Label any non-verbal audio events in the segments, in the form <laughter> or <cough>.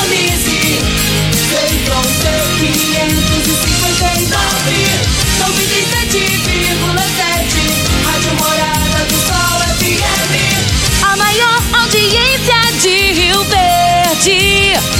sintonize. Feitron C559, 97,7. Rádio Morada do Sol FM. A maior audiência de Rio Verde.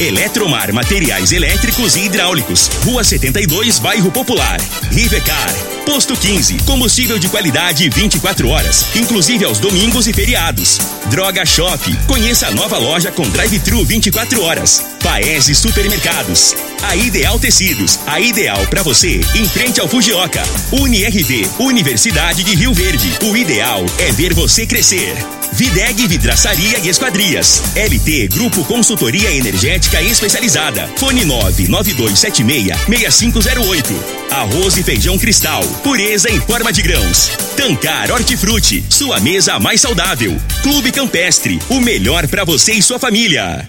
Eletromar, materiais elétricos e hidráulicos. Rua 72, Bairro Popular. Rivecar. Posto 15, combustível de qualidade 24 horas, inclusive aos domingos e feriados. Droga Shop, conheça a nova loja com drive-thru 24 horas. Paese Supermercados. A Ideal Tecidos, a ideal para você, em frente ao Fujioka. UniRV, Universidade de Rio Verde. O ideal é ver você crescer. Videg Vidraçaria e Esquadrias. LT Grupo Consultoria Energética Especializada. Fone 99276-6508. Arroz e feijão cristal. Pureza em forma de grãos. Tancar Hortifruti. Sua mesa mais saudável. Clube Campestre. O melhor para você e sua família.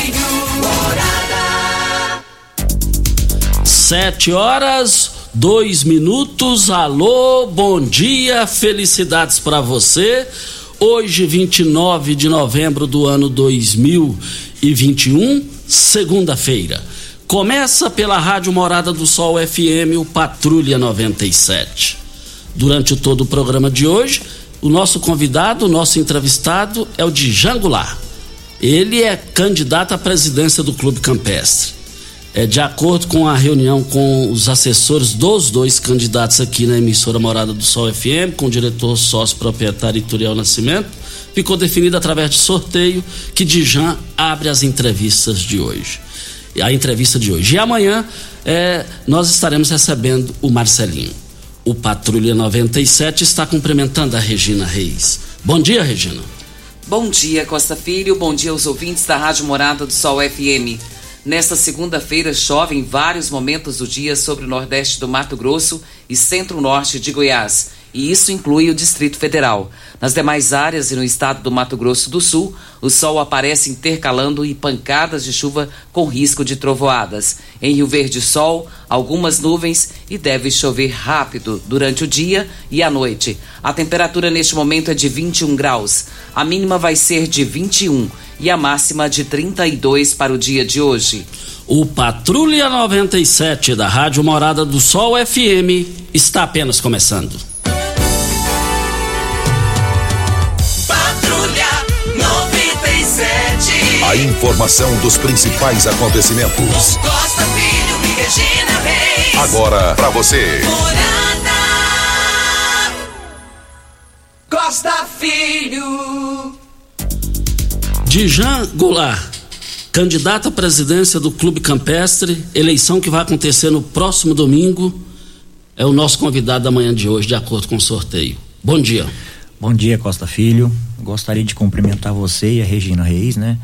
Sete horas, dois minutos. Alô, bom dia, felicidades para você. Hoje, 29 de novembro do ano 2021, segunda-feira. Começa pela Rádio Morada do Sol FM, o Patrulha 97. Durante todo o programa de hoje, o nosso convidado, o nosso entrevistado é o Djan Goulart. Ele é candidato à presidência do Clube Campestre. É, de acordo com a reunião com os assessores dos dois candidatos aqui na emissora Morada do Sol FM, com o diretor sócio proprietário Ituriel Nascimento, ficou definido através de sorteio que Dijan abre as entrevistas de hoje. A entrevista de hoje. E amanhã é, nós estaremos recebendo o Marcelinho. O Patrulha 97 está cumprimentando a Regina Reis. Bom dia, Regina. Bom dia, Costa Filho. Bom dia aos ouvintes da Rádio Morada do Sol FM. Nesta segunda-feira, chove em vários momentos do dia sobre o nordeste do Mato Grosso e centro-norte de Goiás, e isso inclui o Distrito Federal. Nas demais áreas e no estado do Mato Grosso do Sul, o sol aparece intercalando e pancadas de chuva com risco de trovoadas. Em Rio Verde, sol, algumas nuvens e deve chover rápido durante o dia e a noite. A temperatura neste momento é de 21 graus. A mínima vai ser de 21 e a máxima de 32 para o dia de hoje. O Patrulha 97 da Rádio Morada do Sol FM está apenas começando. Patrulha 97. A informação dos principais acontecimentos. Costa Filho e Regina Reis. Agora para você. Morada. Costa Filho. Dijan Goulart, candidato à presidência do Clube Campestre, eleição que vai acontecer no próximo domingo, é o nosso convidado da manhã de hoje, de acordo com o sorteio. Bom dia. Bom dia, Costa Filho. Gostaria de cumprimentar você e a Regina Reis, né?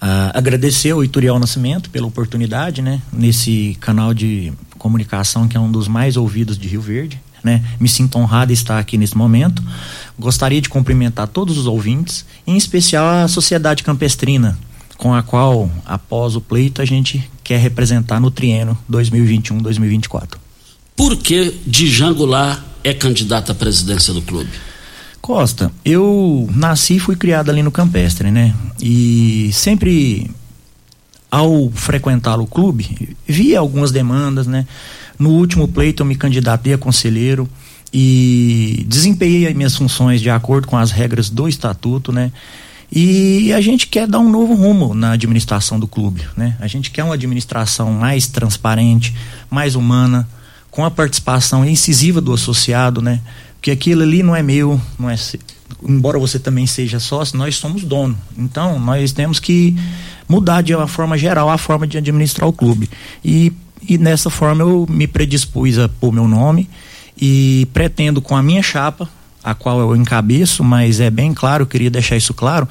Ah, agradecer ao Ituriel Nascimento pela oportunidade, né? Nesse canal de comunicação que é um dos mais ouvidos de Rio Verde, né? Me sinto honrado em estar aqui nesse momento. Gostaria de cumprimentar todos os ouvintes, em especial a sociedade campestrina, com a qual, após o pleito, a gente quer representar no triênio 2021-2024. Por que Dijan Goulart é candidato à presidência do clube? Costa, eu nasci e fui criado ali no Campestre, né? E sempre ao frequentar o clube, via algumas demandas, né? No último pleito eu me candidatei a conselheiro e desempenhei as minhas funções de acordo com as regras do estatuto, né? E a gente quer dar um novo rumo na administração do clube, né? A gente quer uma administração mais transparente, mais humana, com a participação incisiva do associado, né? Porque aquilo ali não é meu, não é embora você também seja sócio, nós somos dono. Então, nós temos que mudar de uma forma geral a forma de administrar o clube. E, e nessa forma eu me predispus a pôr meu nome e pretendo com a minha chapa a qual eu encabeço, mas é bem claro, eu queria deixar isso claro,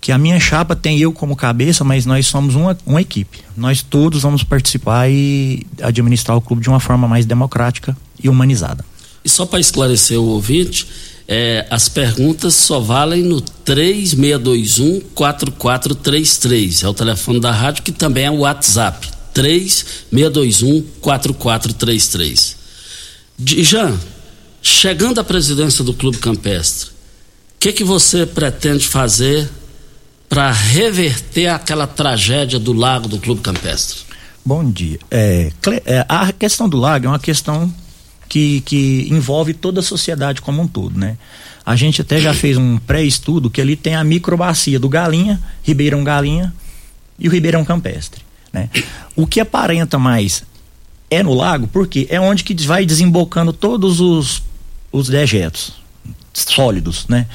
que a minha chapa tem eu como cabeça, mas nós somos uma, uma equipe. Nós todos vamos participar e administrar o clube de uma forma mais democrática e humanizada. E só para esclarecer o ouvinte, é, as perguntas só valem no 3621 4433. É o telefone da rádio que também é o WhatsApp. 3621 4433. Jean, Chegando à presidência do Clube Campestre, o que, que você pretende fazer para reverter aquela tragédia do lago do Clube Campestre? Bom dia. É, é, a questão do lago é uma questão que, que envolve toda a sociedade como um todo, né? A gente até já fez um pré-estudo que ali tem a microbacia do Galinha, Ribeirão Galinha e o Ribeirão Campestre, né? O que aparenta mais é no lago, porque é onde que vai desembocando todos os os dejetos sólidos, né?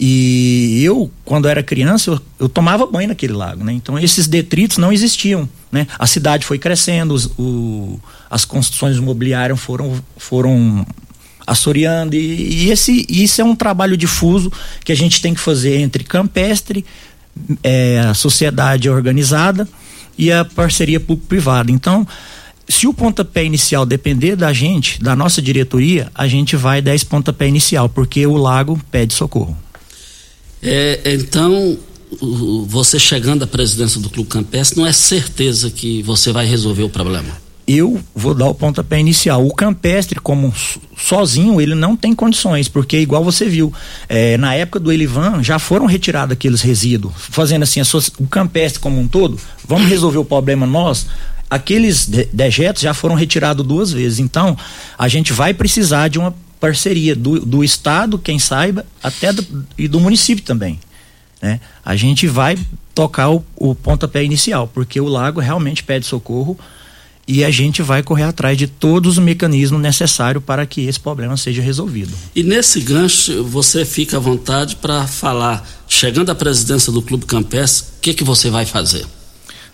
E eu, quando era criança, eu, eu, tomava banho naquele lago, né? Então esses detritos não existiam, né? A cidade foi crescendo, os, o, as construções imobiliárias foram, foram assoreando e, e esse, isso é um trabalho difuso que a gente tem que fazer entre campestre, é, a sociedade organizada e a parceria público-privada. Então, se o pontapé inicial depender da gente, da nossa diretoria, a gente vai dar esse pontapé inicial, porque o lago pede socorro. É, então, você chegando à presidência do Clube Campestre, não é certeza que você vai resolver o problema? Eu vou dar o pontapé inicial. O campestre, como sozinho, ele não tem condições, porque igual você viu, é, na época do Elivan já foram retirados aqueles resíduos, fazendo assim, o campestre como um todo, vamos resolver o problema nós, aqueles dejetos já foram retirados duas vezes. Então, a gente vai precisar de uma parceria do, do Estado, quem saiba, até do, e do município também. Né? A gente vai tocar o, o pontapé inicial, porque o lago realmente pede socorro e a gente vai correr atrás de todos os mecanismos necessários para que esse problema seja resolvido. E nesse gancho, você fica à vontade para falar, chegando à presidência do Clube Campestre, o que, que você vai fazer?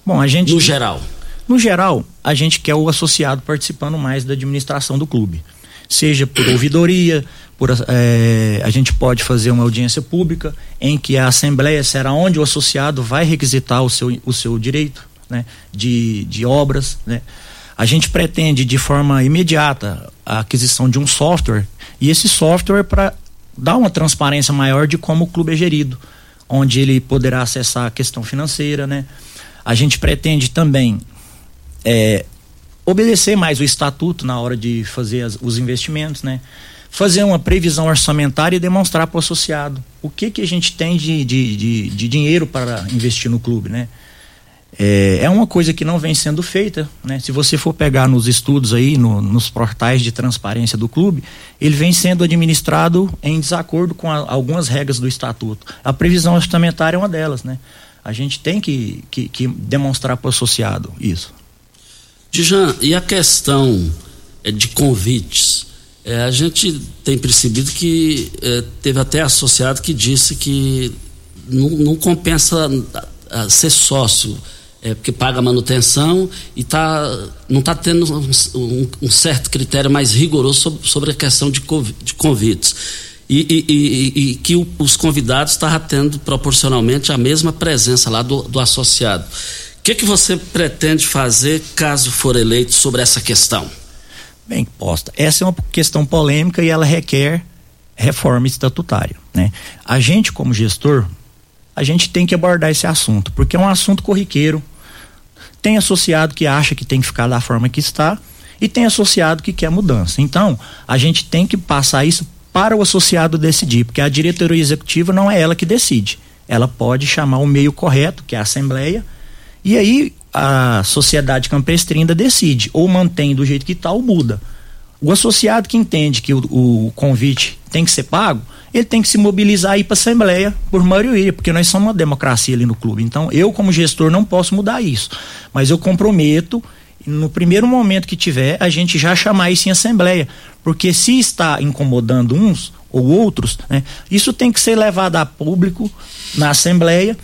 Bom, a gente. No geral. No geral, a gente quer o associado participando mais da administração do clube. Seja por ouvidoria, por, é, a gente pode fazer uma audiência pública em que a assembleia será onde o associado vai requisitar o seu, o seu direito né, de, de obras. Né. A gente pretende de forma imediata a aquisição de um software e esse software para dar uma transparência maior de como o clube é gerido, onde ele poderá acessar a questão financeira, né? A gente pretende também é, obedecer mais o estatuto na hora de fazer as, os investimentos, né? Fazer uma previsão orçamentária e demonstrar para o associado o que, que a gente tem de, de, de, de dinheiro para investir no clube, né? É, é, uma coisa que não vem sendo feita, né? Se você for pegar nos estudos aí, no, nos portais de transparência do clube, ele vem sendo administrado em desacordo com a, algumas regras do estatuto. A previsão orçamentária é uma delas, né? A gente tem que, que, que demonstrar para o associado isso. Dijan, e a questão é, de convites? É, a gente tem percebido que é, teve até associado que disse que não, não compensa ser sócio, é, porque paga manutenção e tá, não está tendo um, um, um, certo critério mais rigoroso sobre, sobre a questão de, de convites. E, e, e, e, que o, os convidados estavam tendo proporcionalmente a mesma presença lá do, do associado que, que você pretende fazer caso for eleito sobre essa questão? Bem posta. Essa é uma questão polêmica e ela requer reforma estatutária. Né? A gente, como gestor, a gente tem que abordar esse assunto, porque é um assunto corriqueiro. Tem associado que acha que tem que ficar da forma que está e tem associado que quer mudança. Então, a gente tem que passar isso para o associado decidir, porque a diretoria executiva não é ela que decide. Ela pode chamar o meio correto, que é a assembleia, e aí a sociedade campestrina decide, ou mantém do jeito que está ou muda. O associado que entende que o, o, convite tem que ser pago, ele tem que se mobilizar ir para a Assembleia por maioria, porque nós somos uma democracia ali no clube. Então, eu, como gestor, não posso mudar isso. Mas eu comprometo, no primeiro momento que tiver, a gente já chamar isso em Assembleia. Porque se está incomodando uns ou outros, né, isso tem que ser levado a público na Assembleia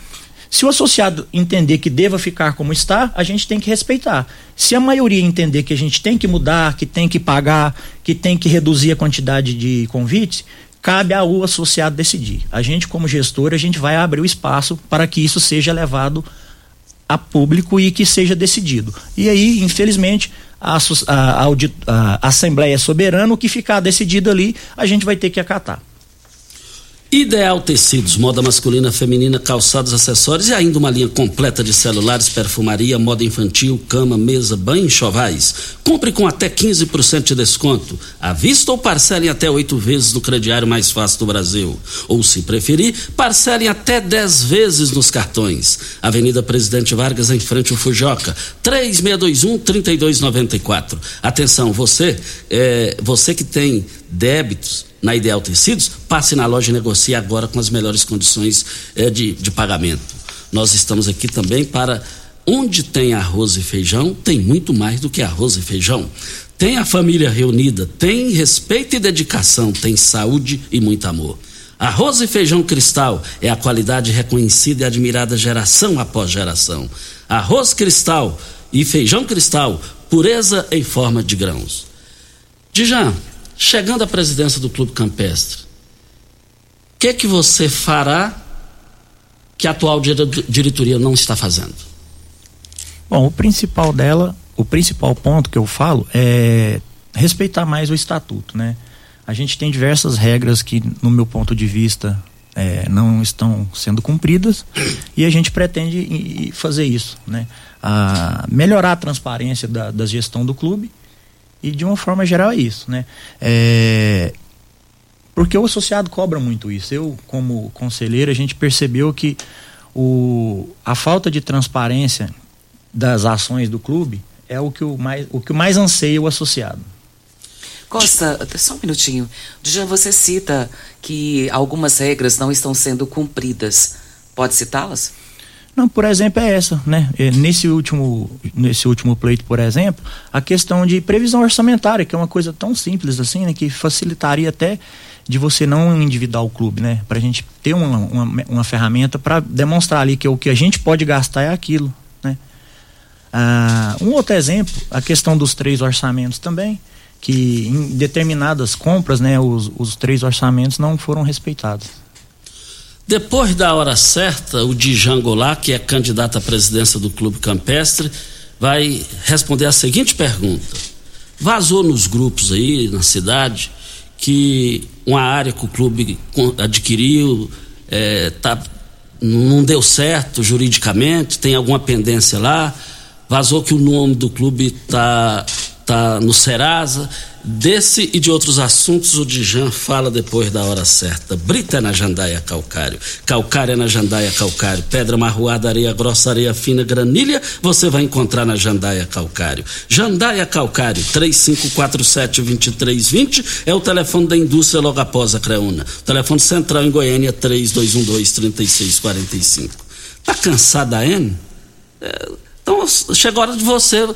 se o associado entender que deva ficar como está, a gente tem que respeitar. Se a maioria entender que a gente tem que mudar, que tem que pagar, que tem que reduzir a quantidade de convites, cabe ao associado decidir. A gente, como gestor, a gente vai abrir o espaço para que isso seja levado a público e que seja decidido. E aí, infelizmente, a, a, a, a Assembleia soberana, o que ficar decidido ali, a gente vai ter que acatar. Ideal Tecidos, moda masculina, feminina, calçados, acessórios e ainda uma linha completa de celulares, perfumaria, moda infantil, cama, mesa, banho e chovais. Compre com até 15% de desconto. À vista ou parcelem até oito vezes no crediário mais fácil do Brasil. Ou, se preferir, parcelem até 10 vezes nos cartões. Avenida Presidente Vargas, em frente ao Fujoca. 3621-3294. Atenção, você, é, você que tem débitos na Ideal Tecidos, passe na loja e negocie agora com as melhores condições eh, de, de pagamento. Nós estamos aqui também para onde tem arroz e feijão, tem muito mais do que arroz e feijão. Tem a família reunida, tem respeito e dedicação, tem saúde e muito amor. Arroz e feijão cristal é a qualidade reconhecida e admirada geração após geração. Arroz cristal e feijão cristal, pureza em forma de grãos. Dijan, Chegando à presidência do Clube Campestre, o que que você fará que a atual diretoria não está fazendo? Bom, o principal dela, o principal ponto que eu falo é respeitar mais o estatuto, né? A gente tem diversas regras que, no meu ponto de vista, é, não estão sendo cumpridas <coughs> e a gente pretende fazer isso, né? A melhorar a transparência da, da gestão do clube e de uma forma geral é isso, né? É, porque o associado cobra muito isso. Eu, como conselheiro, a gente percebeu que o, a falta de transparência das ações do clube é o que o mais, o que mais anseia o associado. Costa, só um minutinho. Dijan, você cita que algumas regras não estão sendo cumpridas. Pode citá-las? Não, por exemplo, é essa, né? É, nesse último, nesse último pleito, por exemplo, a questão de previsão orçamentária, que é uma coisa tão simples assim, né? Que facilitaria até de você não endividar o clube, né? Para a gente ter uma, uma, uma ferramenta para demonstrar ali que o que a gente pode gastar é aquilo, né? Ah, um outro exemplo, a questão dos três orçamentos também, que em determinadas compras, né? Os, os três orçamentos não foram respeitados. Depois da hora certa, o Dijan Goulart, que é candidato à presidência do Clube Campestre, vai responder a seguinte pergunta. Vazou nos grupos aí, na cidade, que uma área que o clube adquiriu é, tá, não deu certo juridicamente, tem alguma pendência lá. Vazou que o nome do clube está tá no Serasa Desse e de outros assuntos o Dijan fala depois da hora certa. Brita é na jandaia calcário, calcário é na jandaia calcário, pedra marroada, areia grossa, areia fina, granilha, você vai encontrar na jandaia calcário. Jandaia calcário, 3547-2320 é o telefone da indústria logo após a Creuna. Telefone central em Goiânia, 3212-3645. Tá cansada N? É, então chegou a hora de você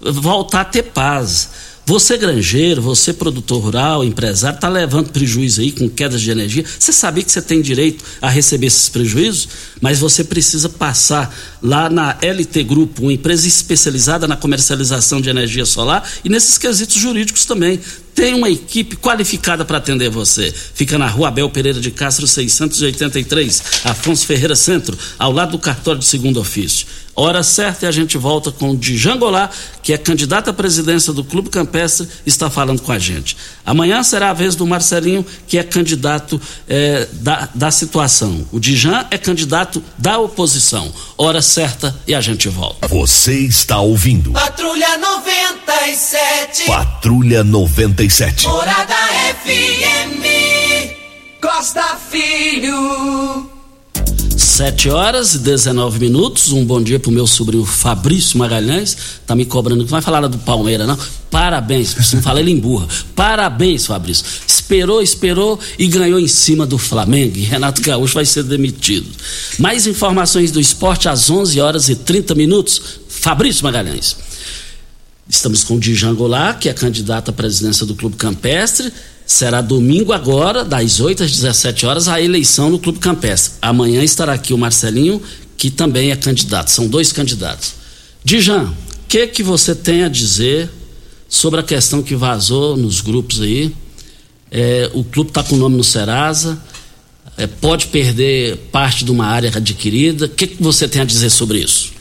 voltar a ter paz você, granjeiro, você, produtor rural, empresário, está levando prejuízo aí com quedas de energia. Você sabia que você tem direito a receber esses prejuízos? Mas você precisa passar lá na LT Grupo, uma empresa especializada na comercialização de energia solar e nesses quesitos jurídicos também. Tem uma equipe qualificada para atender você. Fica na rua Abel Pereira de Castro, 683, Afonso Ferreira Centro, ao lado do cartório de segundo ofício. Hora certa e a gente volta com o Djan Goulart, que é candidato à presidência do Clube Campestre, está falando com a gente. Amanhã será a vez do Marcelinho, que é candidato é, da, da situação. O Djan é candidato da oposição. Hora certa e a gente volta. Você está ouvindo. Patrulha 97. Patrulha 97. Morada FM. Costa Filho. 7 horas e 19 minutos. Um bom dia pro meu sobrinho Fabrício Magalhães. Tá me cobrando. Não vai falar do Palmeiras, não? Parabéns. Não falei ele emburra. Parabéns, Fabrício. Esperou, esperou e ganhou em cima do Flamengo. E Renato Gaúcho vai ser demitido. Mais informações do esporte às 11 horas e 30 minutos. Fabrício Magalhães. Estamos com o Dijan Goulart, que é candidato à presidência do Clube Campestre. Será domingo agora, das 8 às 17 horas, a eleição no Clube Campestre. Amanhã estará aqui o Marcelinho, que também é candidato. São dois candidatos. Dijan, o que que você tem a dizer sobre a questão que vazou nos grupos aí? É, o clube está com o nome no Serasa, é, pode perder parte de uma área adquirida. O que, que você tem a dizer sobre isso?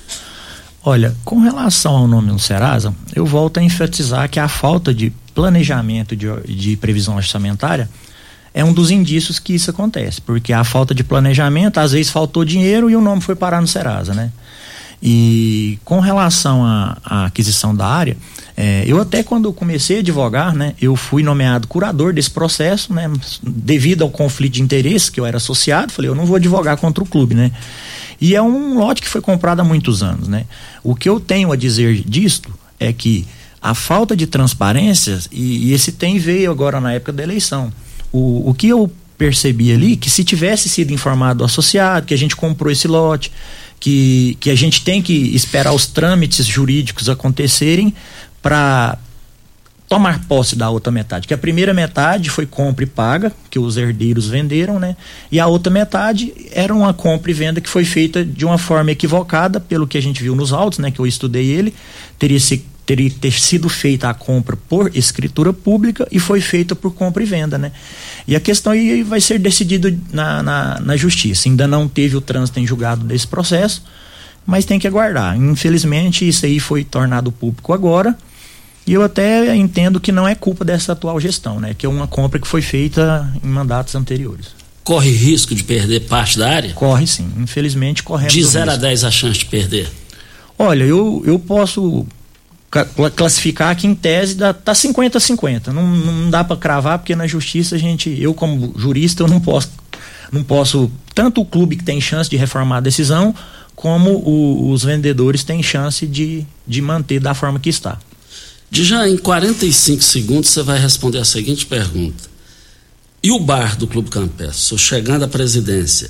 Olha, com relação ao nome no Serasa, eu volto a enfatizar que a falta de planejamento de, de previsão orçamentária é um dos indícios que isso acontece, porque a falta de planejamento, às vezes faltou dinheiro e o nome foi parar no Serasa, né? E com relação à, aquisição da área, é, eu até quando comecei a advogar, né, eu fui nomeado curador desse processo, né, devido ao conflito de interesse que eu era associado, falei, eu não vou advogar contra o clube, né? E é um lote que foi comprado há muitos anos, né? O que eu tenho a dizer disto é que a falta de transparência, e, e esse tem veio agora na época da eleição. O, o que eu percebi ali, que se tivesse sido informado o associado, que a gente comprou esse lote, que, que a gente tem que esperar os trâmites jurídicos acontecerem para tomar posse da outra metade. Que a primeira metade foi compra e paga, que os herdeiros venderam, né? E a outra metade era uma compra e venda que foi feita de uma forma equivocada, pelo que a gente viu nos autos, né? Que eu estudei ele, teria se teria ter sido feita a compra por escritura pública e foi feita por compra e venda, né? E a questão aí vai ser decidida na, na, na justiça. Ainda não teve o trânsito em julgado desse processo, mas tem que aguardar. Infelizmente, isso aí foi tornado público agora e eu até entendo que não é culpa dessa atual gestão, né? Que é uma compra que foi feita em mandatos anteriores. Corre risco de perder parte da área? Corre sim, infelizmente corremos. De 0 a 10 a chance de perder? Olha, eu, eu posso classificar que em tese dá, tá 50 a 50. Não, não dá para cravar porque na justiça a gente, eu como jurista, eu não posso não posso tanto o clube que tem chance de reformar a decisão como o, os vendedores têm chance de, de manter da forma que está. De já em 45 segundos você vai responder a seguinte pergunta. E o bar do Clube Campestre, chegando à presidência,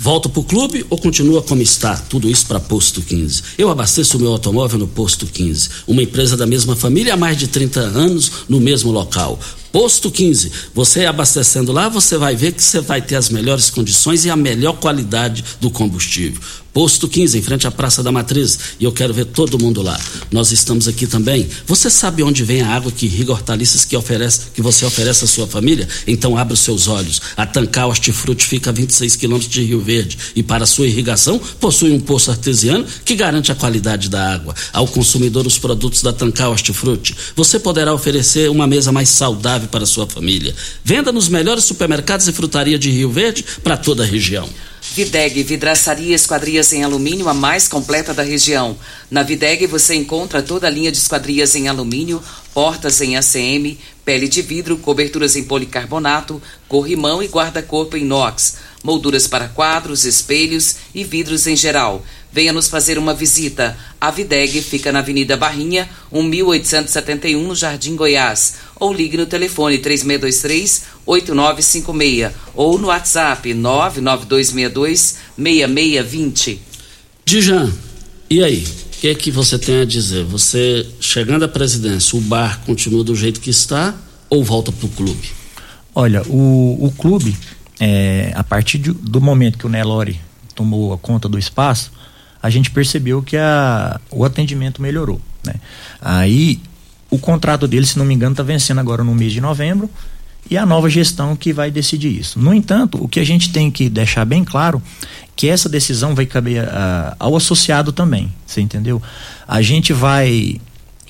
volta para o clube ou continua como está? Tudo isso para Posto 15. Eu abasteço o meu automóvel no Posto 15, uma empresa da mesma família há mais de 30 anos no mesmo local. Posto 15. Você abastecendo lá, você vai ver que você vai ter as melhores condições e a melhor qualidade do combustível. Posto 15, em frente à Praça da Matriz, e eu quero ver todo mundo lá. Nós estamos aqui também. Você sabe onde vem a água que irriga hortaliças que, oferece, que você oferece à sua família? Então abra os seus olhos. A Tancar Hortifruti fica a 26 quilômetros de Rio Verde e para sua irrigação possui um poço artesiano que garante a qualidade da água. Ao consumidor os produtos da Tancar Hortifruti, você poderá oferecer uma mesa mais saudável para sua família. Venda nos melhores supermercados e frutaria de Rio Verde para toda a região. Videg, vidraçaria esquadrias em alumínio, a mais completa da região. Na Videg você encontra toda a linha de esquadrias em alumínio, portas em ACM, pele de vidro, coberturas em policarbonato, corrimão e guarda-corpo em inox, molduras para quadros, espelhos e vidros em geral. Venha nos fazer uma visita. A Videg fica na Avenida Barrinha, 1871, no Jardim Goiás. Ou ligue no telefone 3623-8956 ou no WhatsApp 99262-6620. Dijan, e aí? O que é que você tem a dizer? Você, chegando à presidência, o bar continua do jeito que está ou volta para o clube? Olha, o, o clube, é, a partir de, do momento que o Nelore tomou a conta do espaço, a gente percebeu que a, o atendimento melhorou. Né? Aí o contrato dele, se não me engano, está vencendo agora no mês de novembro e a nova gestão que vai decidir isso. No entanto, o que a gente tem que deixar bem claro que essa decisão vai caber uh, ao associado também, você entendeu? A gente vai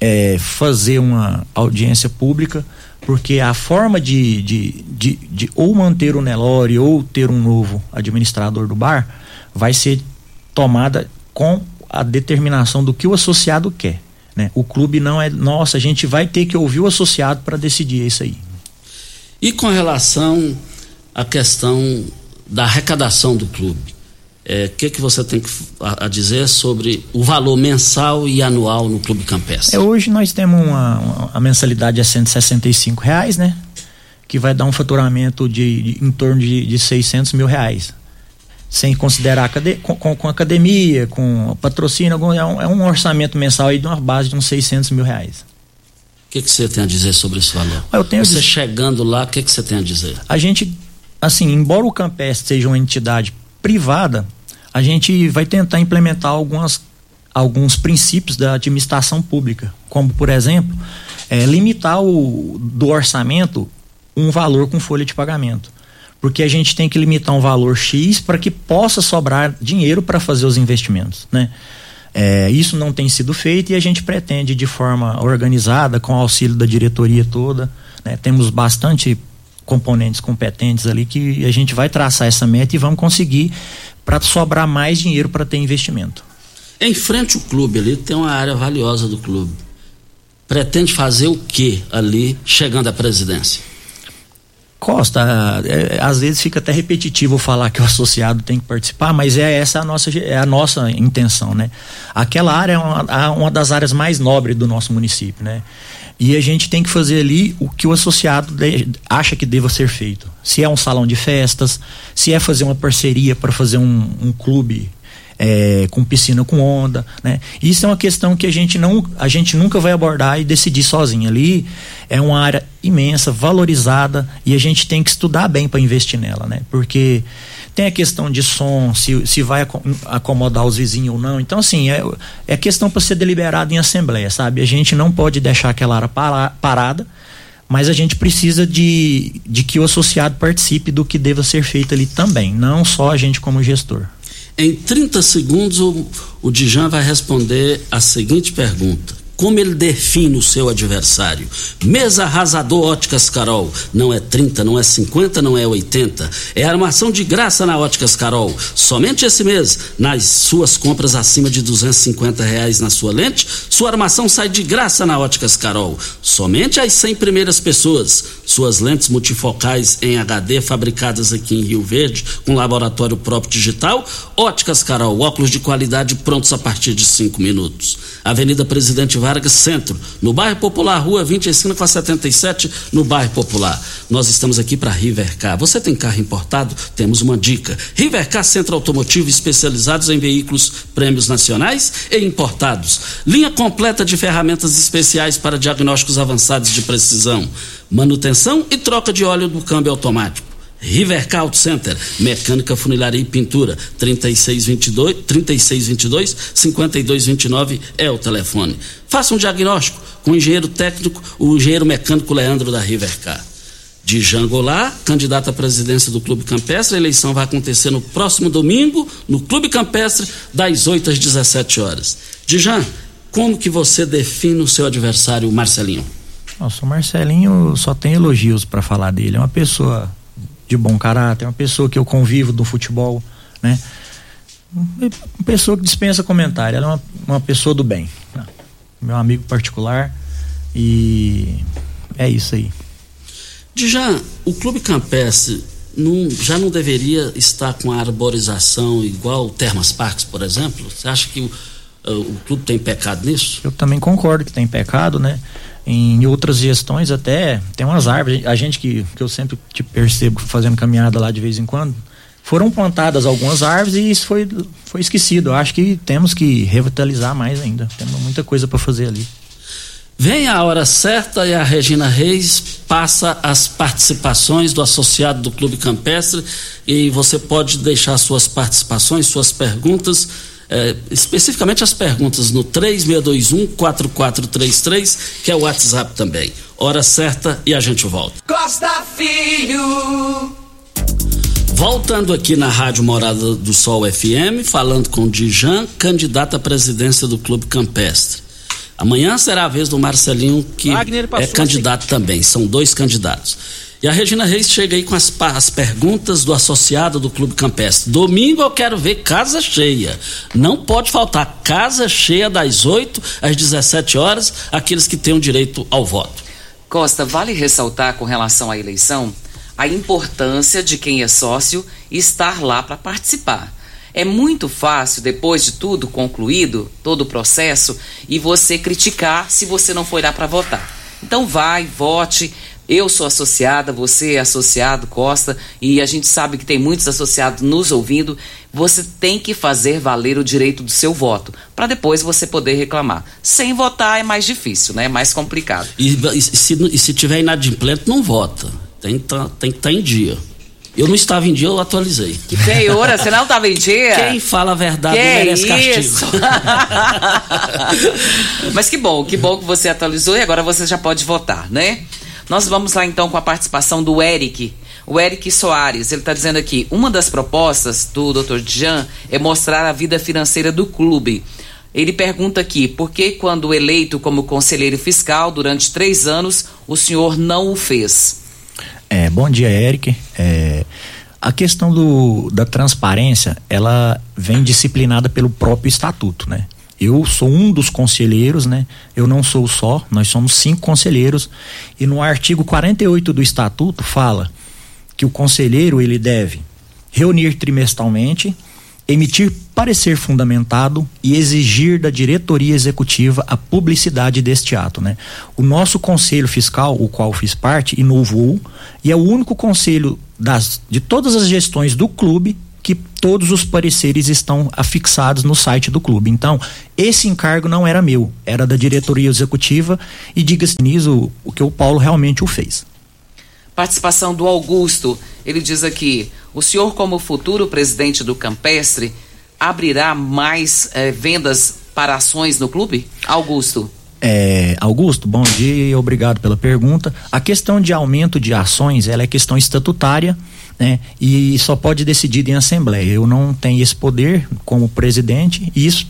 é, fazer uma audiência pública porque a forma de, de, de, de ou manter o Nelore ou ter um novo administrador do bar vai ser tomada com a determinação do que o associado quer. Né? O clube não é nossa, a gente vai ter que ouvir o associado para decidir isso aí. E com relação à questão da arrecadação do clube, é, o que, que você tem a, a, dizer sobre o valor mensal e anual no Clube Campestre? É, hoje nós temos uma, uma, a mensalidade é 165 reais, né? Que vai dar um faturamento de, de em torno de, de 600 mil reais. Sem considerar com, com, com, academia, com patrocínio, é um, é um, orçamento mensal aí de uma base de uns 600 mil reais. O que, que você tem a dizer sobre esse valor? Eu tenho você chegando lá, o que, que você tem a dizer? A gente, assim, embora o Campestre seja uma entidade privada, a gente vai tentar implementar algumas, alguns princípios da administração pública, como, por exemplo, é, limitar o, do orçamento um valor com folha de pagamento. Porque a gente tem que limitar um valor X para que possa sobrar dinheiro para fazer os investimentos. Né? É, isso não tem sido feito e a gente pretende, de forma organizada, com o auxílio da diretoria toda, né? temos bastante componentes competentes ali que a gente vai traçar essa meta e vamos conseguir para sobrar mais dinheiro para ter investimento. Em frente ao clube ali tem uma área valiosa do clube. Pretende fazer o que ali chegando à presidência? Costa, é, é, às vezes fica até repetitivo falar que o associado tem que participar, mas é essa a nossa, é a nossa intenção, né? Aquela área é uma, uma das áreas mais nobres do nosso município, né? E a gente tem que fazer ali o que o associado de, acha que deva ser feito. Se é um salão de festas, se é fazer uma parceria para fazer um, um clube é, com piscina com onda, né? Isso é uma questão que a gente não, a gente nunca vai abordar e decidir sozinho. Ali é uma área imensa, valorizada e a gente tem que estudar bem para investir nela, né? Porque tem a questão de som, se, se vai acomodar os vizinhos ou não. Então, assim, é, é questão para ser deliberado em assembleia, sabe? A gente não pode deixar aquela área parada, mas a gente precisa de, de que o associado participe do que deva ser feito ali também, não só a gente como gestor. Em 30 segundos, o, o Dijan vai responder a seguinte pergunta: como ele define o seu adversário. Mesa arrasador Óticas Carol. Não é 30, não é 50, não é 80. É armação de graça na Óticas Carol. Somente esse mês, nas suas compras acima de 250 reais na sua lente, sua armação sai de graça na Óticas Carol. Somente as 100 primeiras pessoas. Suas lentes multifocais em HD fabricadas aqui em Rio Verde, com laboratório próprio digital. Óticas Carol, óculos de qualidade prontos a partir de 5 minutos. Avenida Presidente Vargas Centro, no bairro Popular, rua 25 com a 77, no bairro Popular. Nós estamos aqui para Rivercar. Você tem carro importado? Temos uma dica. Rivercar Centro Automotivo especializados em veículos prêmios nacionais e importados. Linha completa de ferramentas especiais para diagnósticos avançados de precisão, manutenção e troca de óleo do câmbio automático. Rivercar Auto Center, mecânica, funilaria e pintura, 3622 3622 5229 é o telefone. Faça um diagnóstico com o engenheiro técnico, o engenheiro mecânico Leandro da Rivercar. De Jangolá, candidato à presidência do Clube Campestre, a eleição vai acontecer no próximo domingo, no Clube Campestre, das 8 às 17 horas. Dijan, como que você define o seu adversário, Marcelinho? Nossa, o Marcelinho só tem elogios para falar dele. É uma pessoa de bom caráter, uma pessoa que eu convivo do futebol, né? Uma pessoa que dispensa comentário, ela é uma, uma pessoa do bem. Né? Meu amigo particular e é isso aí. Já o Clube Campestre não, já não deveria estar com a arborização igual o Termas Parques, por exemplo? Você acha que o, o clube tem pecado nisso? Eu também concordo que tem pecado, né? Em outras gestões até tem umas árvores a gente que, que eu sempre te percebo fazendo caminhada lá de vez em quando foram plantadas algumas árvores e isso foi, foi esquecido. Eu acho que temos que revitalizar mais ainda temos muita coisa para fazer ali. Vem a hora certa e a Regina Reis passa as participações do associado do Clube Campestre e você pode deixar suas participações, suas perguntas é, especificamente as perguntas no 3621-4433, que é o WhatsApp também. Hora certa e a gente volta. Costa Filho. Voltando aqui na Rádio Morada do Sol FM, falando com o Dijan, candidato à presidência do Clube Campestre. Amanhã será a vez do Marcelinho, que é candidato assim. também. São dois candidatos. E a Regina Reis chega aí com as, as perguntas do associado do Clube Campestre. Domingo eu quero ver casa cheia. Não pode faltar casa cheia das 8 às 17 horas, aqueles que têm o direito ao voto. Costa, vale ressaltar com relação à eleição a importância de quem é sócio estar lá para participar. É muito fácil, depois de tudo concluído, todo o processo, e você criticar se você não foi lá para votar. Então vai, vote. Eu sou associada, você é associado, Costa, e a gente sabe que tem muitos associados nos ouvindo. Você tem que fazer valer o direito do seu voto, para depois você poder reclamar. Sem votar é mais difícil, né? É mais complicado. E, e se, e se tiver inadimplente, não vota. Tem, tá, que estar tá em dia. Eu não estava em dia, eu atualizei. Feiura, você não estava em dia? Quem fala a verdade que merece isso? castigo. <laughs> Mas que bom, que bom que você atualizou e agora você já pode votar, né? Nós vamos lá então com a participação do Eric. O Eric Soares, ele está dizendo aqui: uma das propostas do Dr. Jean é mostrar a vida financeira do clube. Ele pergunta aqui: por que, quando eleito como conselheiro fiscal durante três anos, o senhor não o fez? É, bom dia, Eric. É, a questão do, da transparência, ela vem disciplinada pelo próprio estatuto, né? Eu sou um dos conselheiros, né? Eu não sou só, nós somos cinco conselheiros e no artigo 48 do estatuto fala que o conselheiro ele deve reunir trimestralmente, emitir parecer fundamentado e exigir da diretoria executiva a publicidade deste ato, né? O nosso conselho fiscal, o qual fiz parte, inovou e é o único conselho das, de todas as gestões do clube todos os pareceres estão afixados no site do clube. Então, esse encargo não era meu, era da diretoria executiva e diga-se nisso o que o Paulo realmente o fez. Participação do Augusto. Ele diz aqui: o senhor, como futuro presidente do Campestre, abrirá mais eh, vendas para ações no clube? Augusto. É, Augusto, bom dia e obrigado pela pergunta. A questão de aumento de ações, ela é questão estatutária, né? E só pode decidir em assembleia. Eu não tenho esse poder como presidente. E isso,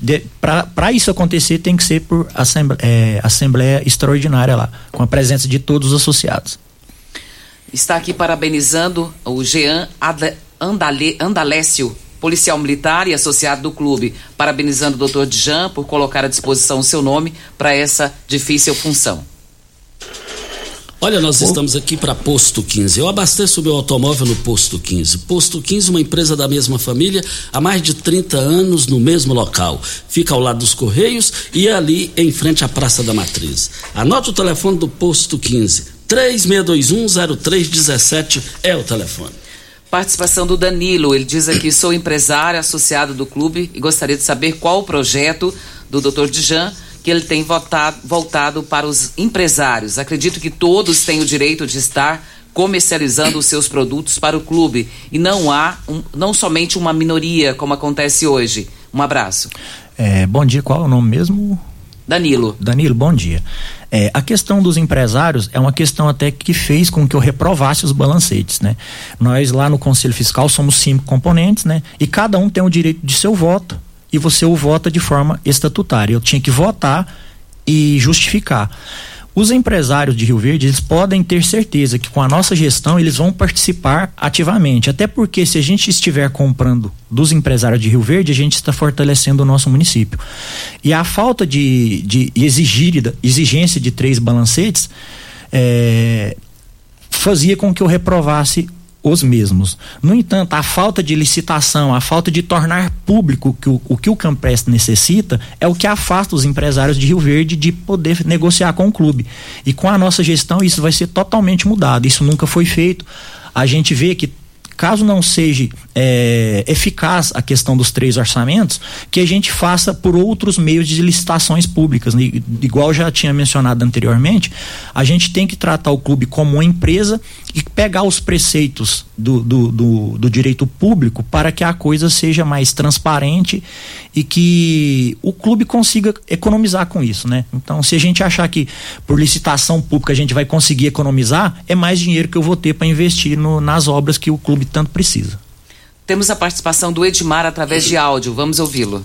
para isso acontecer, tem que ser por assembleia, é, assembleia extraordinária lá, com a presença de todos os associados está aqui parabenizando o Jean Andale, Andalécio, policial militar e associado do clube, parabenizando o Dr. Jean por colocar à disposição o seu nome para essa difícil função. Olha, nós estamos aqui para Posto 15. Eu abasteço o meu automóvel no Posto 15. Posto 15, uma empresa da mesma família, há mais de 30 anos no mesmo local. Fica ao lado dos Correios e é ali em frente à Praça da Matriz. Anote o telefone do Posto 15. 36210317 é o telefone. Participação do Danilo, ele diz aqui: sou empresário associado do clube e gostaria de saber qual o projeto do Dr. Dijan que ele tem votado, voltado para os empresários. Acredito que todos têm o direito de estar comercializando os seus produtos para o clube e não há um, não somente uma minoria como acontece hoje. Um abraço. É, bom dia, qual é o nome mesmo? Danilo. Danilo, bom dia. É, a questão dos empresários é uma questão até que fez com que eu reprovasse os balancetes, né? Nós lá no Conselho Fiscal somos cinco componentes, né? E cada um tem o direito de seu voto. E você o vota de forma estatutária. Eu tinha que votar e justificar. Os empresários de Rio Verde, eles podem ter certeza que com a nossa gestão eles vão participar ativamente. Até porque se a gente estiver comprando dos empresários de Rio Verde, a gente está fortalecendo o nosso município. E a falta de, de exigir, exigência de três balancetes é, fazia com que eu reprovasse os mesmos. No entanto, a falta de licitação, a falta de tornar público que o, o que o Campestre necessita é o que afasta os empresários de Rio Verde de poder negociar com o clube. E com a nossa gestão isso vai ser totalmente mudado. Isso nunca foi feito. A gente vê que caso não seja é, eficaz a questão dos três orçamentos, que a gente faça por outros meios de licitações públicas. Né? Igual já tinha mencionado anteriormente, a gente tem que tratar o clube como uma empresa e pegar os preceitos do, do, do, do direito público para que a coisa seja mais transparente e que o clube consiga economizar com isso, né? Então, se a gente achar que por licitação pública a gente vai conseguir economizar, é mais dinheiro que eu vou ter para investir no, nas obras que o clube tanto precisa. Temos a participação do Edmar através de áudio. Vamos ouvi-lo.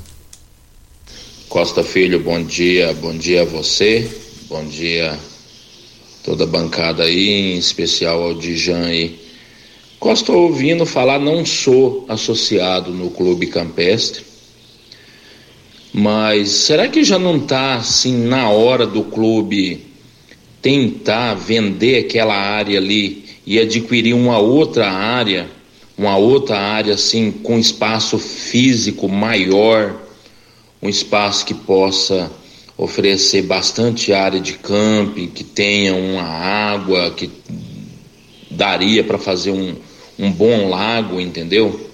Costa Filho, bom dia. Bom dia a você. Bom dia toda a bancada aí, em especial ao Dijan aí. Costa ouvindo falar, não sou associado no Clube Campestre, mas será que já não está assim na hora do clube tentar vender aquela área ali e adquirir uma outra área uma outra área assim com espaço físico maior, um espaço que possa oferecer bastante área de camping, que tenha uma água, que daria para fazer um, um bom lago, entendeu?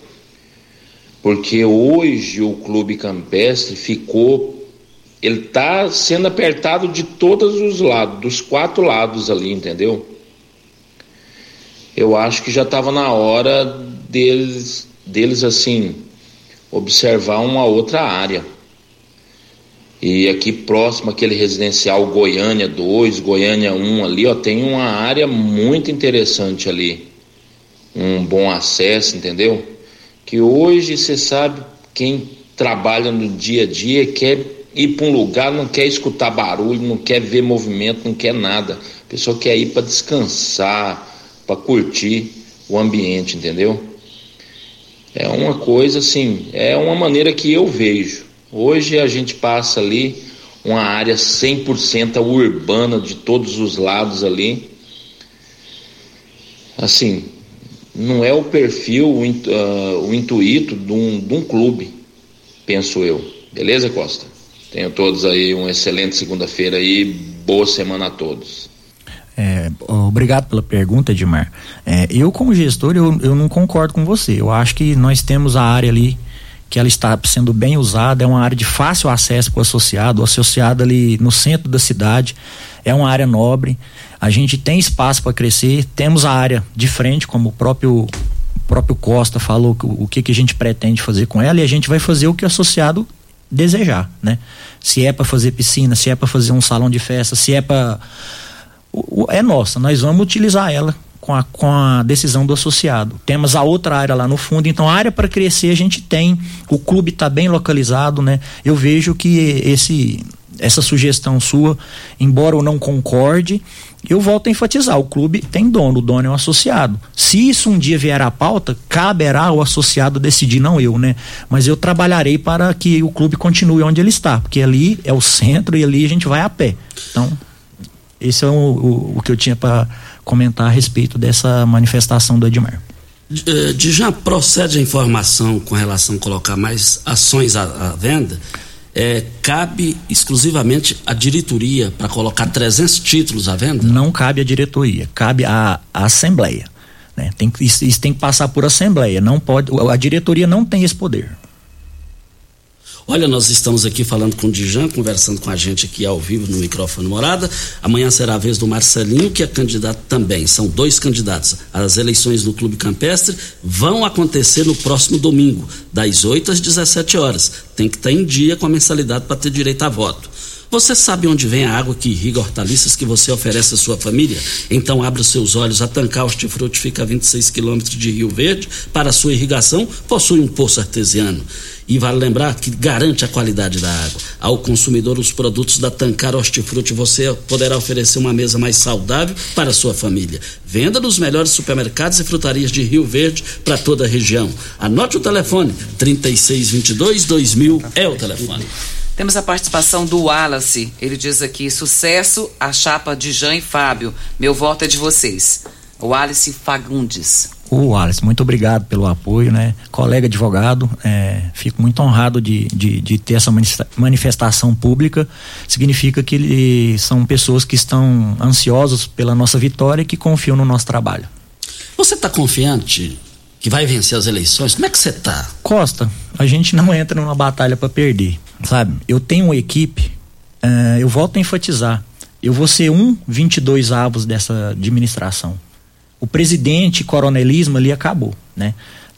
Porque hoje o clube campestre ficou, ele está sendo apertado de todos os lados, dos quatro lados ali, entendeu? Eu acho que já estava na hora deles, deles assim observar uma outra área. E aqui próximo aquele residencial Goiânia 2, Goiânia 1 ali, ó, tem uma área muito interessante ali. Um bom acesso, entendeu? Que hoje você sabe quem trabalha no dia a dia quer ir para um lugar, não quer escutar barulho, não quer ver movimento, não quer nada. A pessoa quer ir para descansar, para curtir o ambiente, entendeu? É uma coisa assim, é uma maneira que eu vejo. Hoje a gente passa ali uma área 100% urbana de todos os lados ali. Assim, não é o perfil, o, uh, o intuito de um, de um clube, penso eu. Beleza, Costa? Tenham todos aí uma excelente segunda-feira aí, boa semana a todos. É, obrigado pela pergunta, Edmar. É, eu, como gestor, eu, eu não concordo com você. Eu acho que nós temos a área ali que ela está sendo bem usada, é uma área de fácil acesso para o associado, o associado ali no centro da cidade, é uma área nobre, a gente tem espaço para crescer, temos a área de frente, como o próprio o próprio Costa falou o, que, que a gente pretende fazer com ela e a gente vai fazer o que o associado desejar, né? Se é para fazer piscina, se é para fazer um salão de festa, se é para é nossa, nós vamos utilizar ela com a, com a decisão do associado. Temos a outra área lá no fundo, então a área para crescer a gente tem, o clube está bem localizado, né? Eu vejo que esse essa sugestão sua, embora eu não concorde, eu volto a enfatizar, o clube tem dono, o dono é o associado. Se isso um dia vier à pauta, caberá ao associado decidir, não eu, né? Mas eu trabalharei para que o clube continue onde ele está, porque ali é o centro e ali a gente vai a pé. Então, esse é o, o, o que eu tinha para comentar a respeito dessa manifestação do Edmar. De, de já procede a informação com relação a colocar mais ações à, à venda? É, cabe exclusivamente à diretoria para colocar 300 títulos à venda? Não cabe à diretoria, cabe à, à Assembleia. Né? Tem, isso, isso tem que passar por Assembleia. Não pode, a diretoria não tem esse poder. Olha, nós estamos aqui falando com o Dijan, conversando com a gente aqui ao vivo no microfone Morada. Amanhã será a vez do Marcelinho, que é candidato também. São dois candidatos. As eleições no Clube Campestre vão acontecer no próximo domingo, das 8 às 17 horas. Tem que estar em dia com a mensalidade para ter direito a voto. Você sabe onde vem a água que irriga hortaliças que você oferece à sua família? Então abra seus olhos. A Tancar Hortifruti fica a 26 quilômetros de Rio Verde. Para sua irrigação, possui um poço artesiano. E vale lembrar que garante a qualidade da água. Ao consumidor, os produtos da Tancar Hortifruti você poderá oferecer uma mesa mais saudável para a sua família. Venda nos melhores supermercados e frutarias de Rio Verde para toda a região. Anote o telefone: 3622 2000 é o telefone. Temos a participação do Wallace. Ele diz aqui: sucesso a chapa de Jean e Fábio. Meu voto é de vocês. O Wallace Fagundes. O Wallace, muito obrigado pelo apoio, né? Colega advogado, é, fico muito honrado de, de, de, ter essa manifestação pública. Significa que ele, são pessoas que estão ansiosos pela nossa vitória e que confiam no nosso trabalho. Você está confiante que vai vencer as eleições? Como é que você está? Costa, a gente não entra numa batalha para perder, sabe? Eu tenho uma equipe, uh, eu volto a enfatizar, eu vou ser um 22 avos dessa administração o presidente coronelismo ali acabou, né?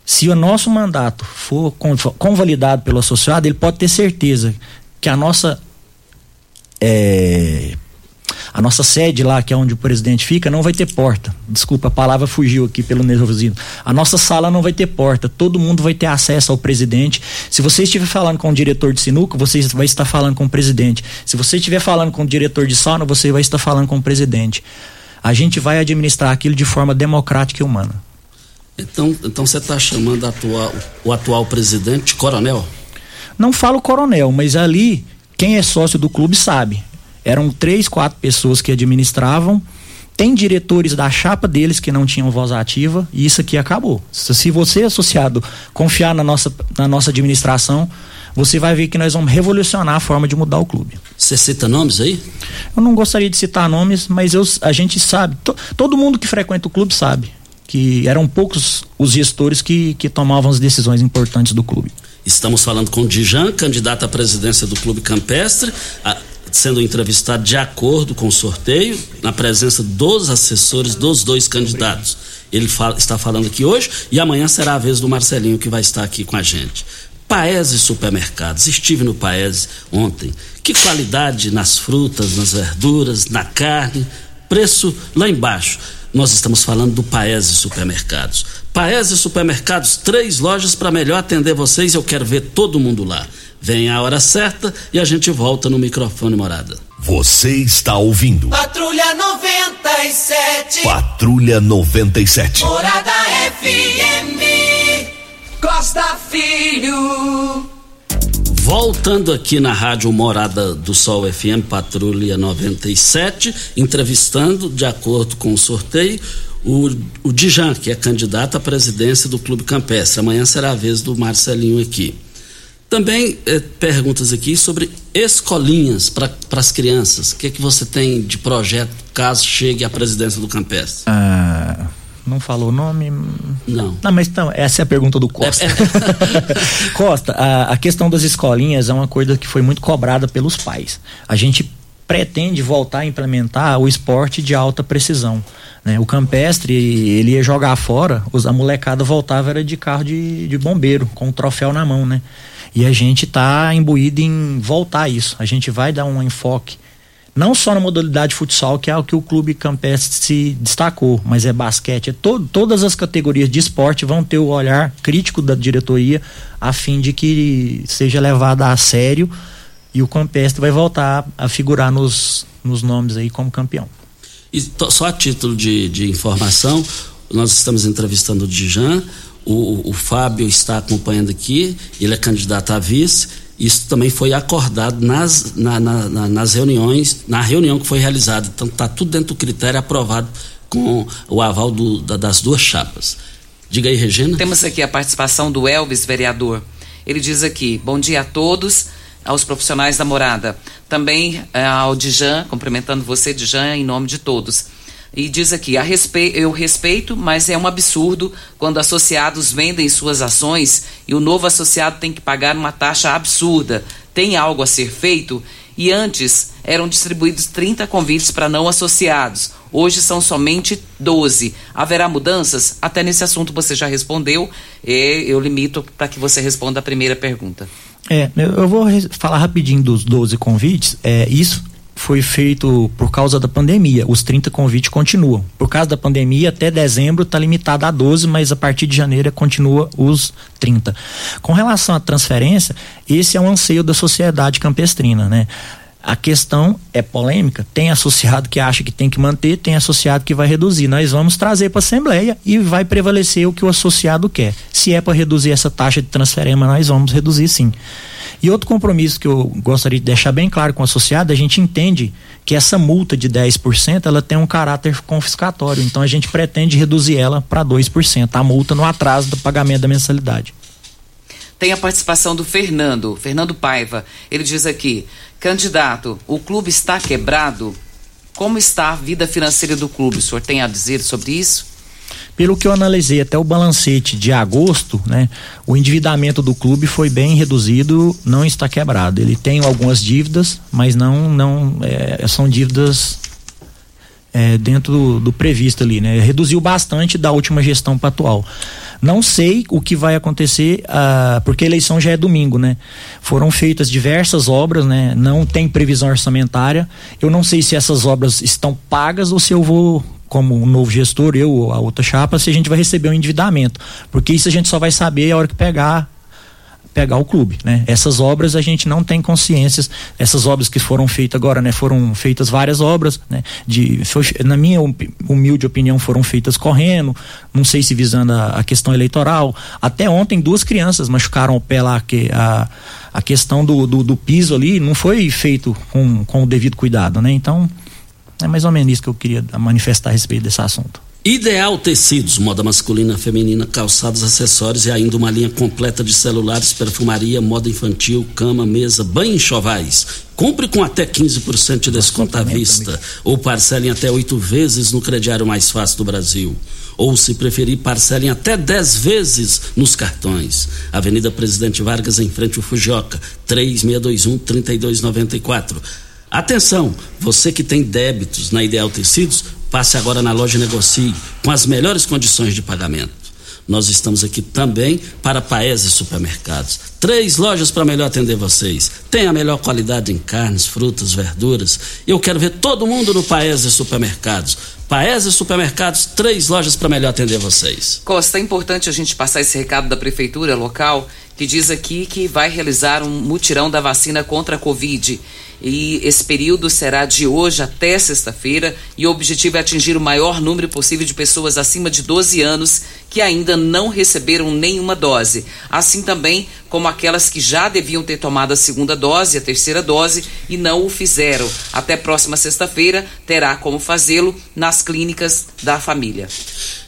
Se o nosso mandato for convalidado pelo associado, ele pode ter certeza que a nossa é, a nossa sede lá, que é onde o presidente fica, não vai ter porta. Desculpa, a palavra fugiu aqui pelo nervosismo. A nossa sala não vai ter porta. Todo mundo vai ter acesso ao presidente. Se você estiver falando com o diretor de sinuca, você vai estar falando com o presidente. Se você estiver falando com o diretor de sauna, você vai estar falando com o presidente a gente vai administrar aquilo de forma democrática e humana. Então, então você está chamando atual, o atual presidente de coronel? Não falo coronel, mas ali quem é sócio do clube sabe. Eram três, quatro pessoas que administravam. tem diretores da chapa deles que não tinham voz ativa e isso aqui acabou. Se você, associado, confiar na nossa, na nossa administração, você vai ver que nós vamos revolucionar a forma de mudar o clube. Você cita nomes aí? Eu não gostaria de citar nomes, mas eu, a gente sabe, to, todo mundo que frequenta o clube sabe que eram poucos os gestores que, que tomavam as decisões importantes do clube. Estamos falando com o Dijan, candidato à presidência do Clube Campestre, a, sendo entrevistado de acordo com o sorteio, na presença dos assessores dos dois candidatos. Ele fala, está falando aqui hoje e amanhã será a vez do Marcelinho que vai estar aqui com a gente. Paese Supermercados. Estive no Paese ontem. Que qualidade nas frutas, nas verduras, na carne. Preço lá embaixo. Nós estamos falando do Paese Supermercados. Paese Supermercados, três lojas para melhor atender vocês. Eu quero ver todo mundo lá. Vem a hora certa e a gente volta no microfone morada. Você está ouvindo. Patrulha 97. Patrulha 97. Morada FM. Costa Filho. Voltando aqui na Rádio Morada do Sol FM, Patrulha 97, entrevistando, de acordo com o sorteio, o, o Dijan, que é candidato à presidência do Clube Campestre. Amanhã será a vez do Marcelinho aqui. Também eh, perguntas aqui sobre escolinhas para as crianças. O que, é que você tem de projeto caso chegue à presidência do Campestre? Ah não falou o nome? Não. Não, mas então, essa é a pergunta do Costa. É, é. <laughs> Costa, a, a, questão das escolinhas é uma coisa que foi muito cobrada pelos pais. A gente pretende voltar a implementar o esporte de alta precisão. Né? O campestre, ele ia jogar fora, a molecada voltava era de carro de, de bombeiro, com o troféu na mão, né? E a gente está imbuído em voltar a isso. A gente vai dar um enfoque não só na modalidade futsal, que é o que o clube campestre se destacou, mas é basquete, é to todas as categorias de esporte vão ter o olhar crítico da diretoria a fim de que seja levada a sério e o campestre vai voltar a figurar nos, nos nomes aí como campeão. E só a título de, de informação, nós estamos entrevistando o Dijan, o, o Fábio está acompanhando aqui, ele é candidato a vice isso também foi acordado nas, na, na, na, nas reuniões, na reunião que foi realizada. Então está tudo dentro do critério aprovado com o aval do, da, das duas chapas. Diga aí, Regina. Temos aqui a participação do Elvis, vereador. Ele diz aqui: bom dia a todos, aos profissionais da morada. Também eh, ao Dijan, cumprimentando você, Dijan, em nome de todos. E diz aqui: a respe... eu respeito, mas é um absurdo quando associados vendem suas ações e o novo associado tem que pagar uma taxa absurda. Tem algo a ser feito? E antes eram distribuídos 30 convites para não associados. Hoje são somente 12. Haverá mudanças? Até nesse assunto você já respondeu. eu limito para que você responda a primeira pergunta. É, eu vou falar rapidinho dos 12 convites. É, isso foi feito por causa da pandemia. Os 30 convites continuam. Por causa da pandemia, até dezembro está limitado a 12, mas a partir de janeiro continua os 30. Com relação à transferência, esse é um anseio da sociedade campestrina, né? A questão é polêmica. Tem associado que acha que tem que manter, tem associado que vai reduzir. Nós vamos trazer para a Assembleia e vai prevalecer o que o associado quer. Se é para reduzir essa taxa de transferência, nós vamos reduzir sim. E outro compromisso que eu gostaria de deixar bem claro com o associado, a gente entende que essa multa de 10% ela tem um caráter confiscatório. Então a gente pretende reduzir ela para 2%, a multa no atraso do pagamento da mensalidade. Tem a participação do Fernando, Fernando Paiva. Ele diz aqui: candidato, o clube está quebrado? Como está a vida financeira do clube? O senhor tem a dizer sobre isso? Pelo que eu analisei até o balancete de agosto, né, o endividamento do clube foi bem reduzido, não está quebrado. Ele tem algumas dívidas, mas não, não é, são dívidas é, dentro do, do, previsto ali, né? Reduziu bastante da última gestão para atual. Não sei o que vai acontecer, uh, porque a eleição já é domingo, né? Foram feitas diversas obras, né? Não tem previsão orçamentária. Eu não sei se essas obras estão pagas ou se eu vou como um novo gestor, eu ou a outra chapa, se a gente vai receber um endividamento. Porque isso a gente só vai saber a hora que pegar pegar o clube, né? Essas obras a gente não tem consciências, essas obras que foram feitas agora, né? Foram feitas várias obras, né? De, foi, na minha humilde opinião foram feitas correndo, não sei se visando a, a, questão eleitoral. Até ontem duas crianças machucaram o pé lá, que a, a questão do, do, do piso ali não foi feito com, com o devido cuidado, né? Então É mais ou menos isso que eu queria manifestar a respeito desse assunto. Ideal Tecidos, moda masculina, feminina, calçados, acessórios e ainda uma linha completa de celulares, perfumaria, moda infantil, cama, mesa, banho e chovais. Compre com até 15% de desconto à vista ou parcelem até oito vezes no crediário mais fácil do Brasil. Ou, se preferir, parcelem até 10 vezes nos cartões. Avenida Presidente Vargas, em frente ao Fujoca, 3621-3294. Atenção, você que tem débitos na Ideal Tecidos, Passe agora na loja e negocie com as melhores condições de pagamento. Nós estamos aqui também para Paese Supermercados. Três lojas para melhor atender vocês. Tem a melhor qualidade em carnes, frutas, verduras. Eu quero ver todo mundo no Paese Supermercados. Paese Supermercados, três lojas para melhor atender vocês. Costa, é importante a gente passar esse recado da prefeitura local, que diz aqui que vai realizar um mutirão da vacina contra a Covid. E esse período será de hoje até sexta-feira e o objetivo é atingir o maior número possível de pessoas acima de 12 anos que ainda não receberam nenhuma dose, assim também como aquelas que já deviam ter tomado a segunda dose, a terceira dose e não o fizeram. Até próxima sexta-feira terá como fazê-lo nas clínicas da família.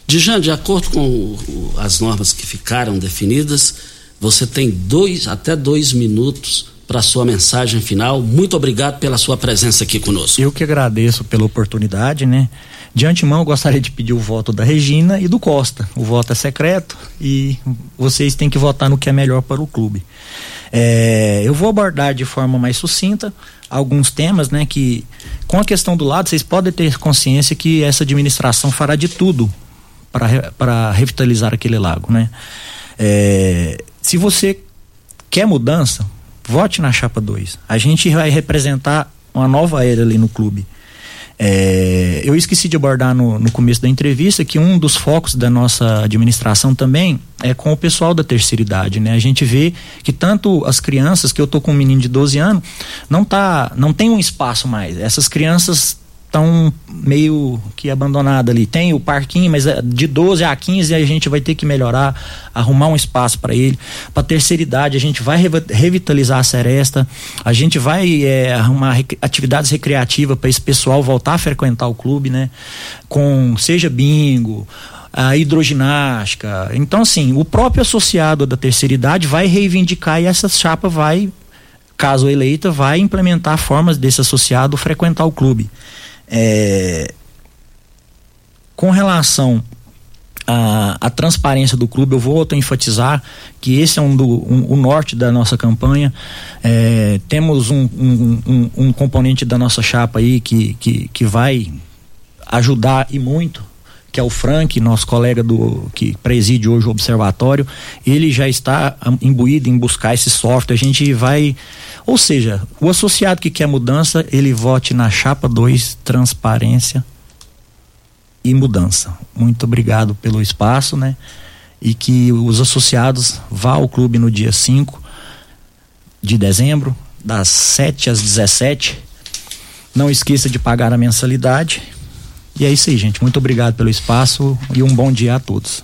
Dijan, de acordo com as normas que ficaram definidas, você tem dois até dois minutos para sua mensagem final. Muito obrigado pela sua presença aqui conosco. Eu que agradeço pela oportunidade, né? De antemão, eu gostaria de pedir o voto da Regina e do Costa. O voto é secreto e vocês têm que votar no que é melhor para o clube. É, eu vou abordar de forma mais sucinta alguns temas, né? Que com a questão do lado, vocês podem ter consciência que essa administração fará de tudo para revitalizar aquele lago, né? É, se você quer mudança, vote na chapa 2. A gente vai representar uma nova era ali no clube. É, eu esqueci de abordar no, no, começo da entrevista que um dos focos da nossa administração também é com o pessoal da terceira idade, né? A gente vê que tanto as crianças, que eu tô com um menino de 12 anos, não tá, não tem um espaço mais. Essas crianças estão meio que abandonadas ali. Tem o parquinho, mas é de 12 a 15 a gente vai ter que melhorar, arrumar um espaço para ele. Para terceira idade, a gente vai revitalizar a seresta, a gente vai é, arrumar atividades recreativas para esse pessoal voltar a frequentar o clube, né? Com seja bingo, a hidroginástica. Então, assim, o próprio associado da terceira idade vai reivindicar e essa chapa vai, caso eleita, vai implementar formas desse associado frequentar o clube. É, com relação à, à, transparência do clube, eu vou enfatizar que esse é um do, um, o norte da nossa campanha. É, temos um, um, um, componente da nossa chapa aí que, que, que vai ajudar e muito que é o Frank, nosso colega do que preside hoje o observatório, ele já está imbuído em buscar esse software. A gente vai ou seja, o associado que quer mudança, ele vote na chapa 2, transparência e mudança. Muito obrigado pelo espaço, né? E que os associados vá ao clube no dia 5 de dezembro, das 7 às 17. Não esqueça de pagar a mensalidade. E é isso aí, gente. Muito obrigado pelo espaço e um bom dia a todos.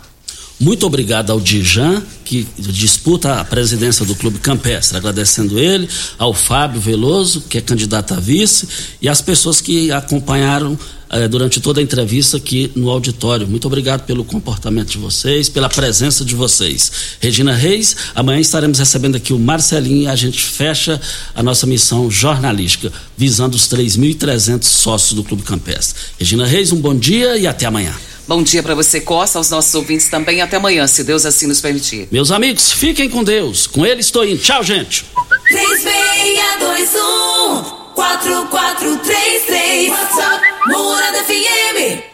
Muito obrigado ao Dijan, que disputa a presidência do Clube Campestre. Agradecendo ele, ao Fábio Veloso, que é candidato a vice, e às pessoas que acompanharam eh, durante toda a entrevista aqui no auditório. Muito obrigado pelo comportamento de vocês, pela presença de vocês. Regina Reis, amanhã estaremos recebendo aqui o Marcelinho e a gente fecha a nossa missão jornalística, visando os 3.300 sócios do Clube Campestre. Regina Reis, um bom dia e até amanhã. Bom dia para você, Costa, aos nossos ouvintes também. Até amanhã, se Deus assim nos permitir. Meus amigos, fiquem com Deus. Com ele estou indo. Tchau, gente. 3621 4433 WhatsApp Morada FM.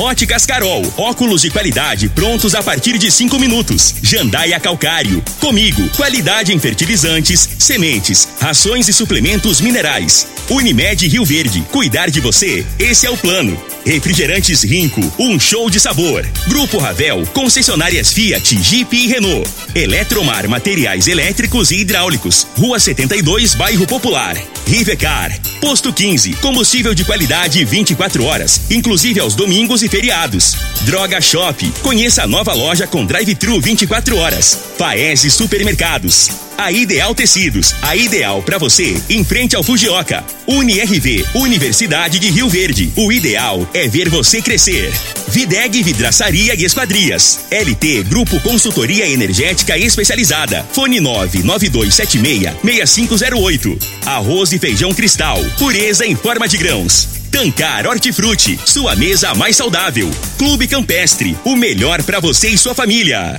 Óticas Carol, óculos de qualidade prontos a partir de cinco minutos. Jandaia Calcário, comigo, qualidade em fertilizantes, sementes, rações e suplementos minerais. Unimed Rio Verde, cuidar de você, esse é o plano. Refrigerantes Rinco, um show de sabor. Grupo Ravel, concessionárias Fiat, Jeep e Renault. Eletromar, materiais elétricos e hidráulicos. Rua 72, Bairro Popular. Rivecar, Posto 15, combustível de qualidade 24 horas, inclusive aos domingos e feriados. Droga Shop, conheça a nova loja com drive-thru 24 horas. Paese Supermercados. A Ideal Tecidos, a ideal para você, em frente ao Fujioka. UniRV, Universidade de Rio Verde. O ideal é ver você crescer. Videg Vidraçaria e Esquadrias. LT Grupo Consultoria Energética Especializada. Fone 99276 6508. Arroz e feijão cristal. Pureza em forma de grãos. Tancar Hortifruti, sua mesa mais saudável. Clube Campestre, o melhor para você e sua família.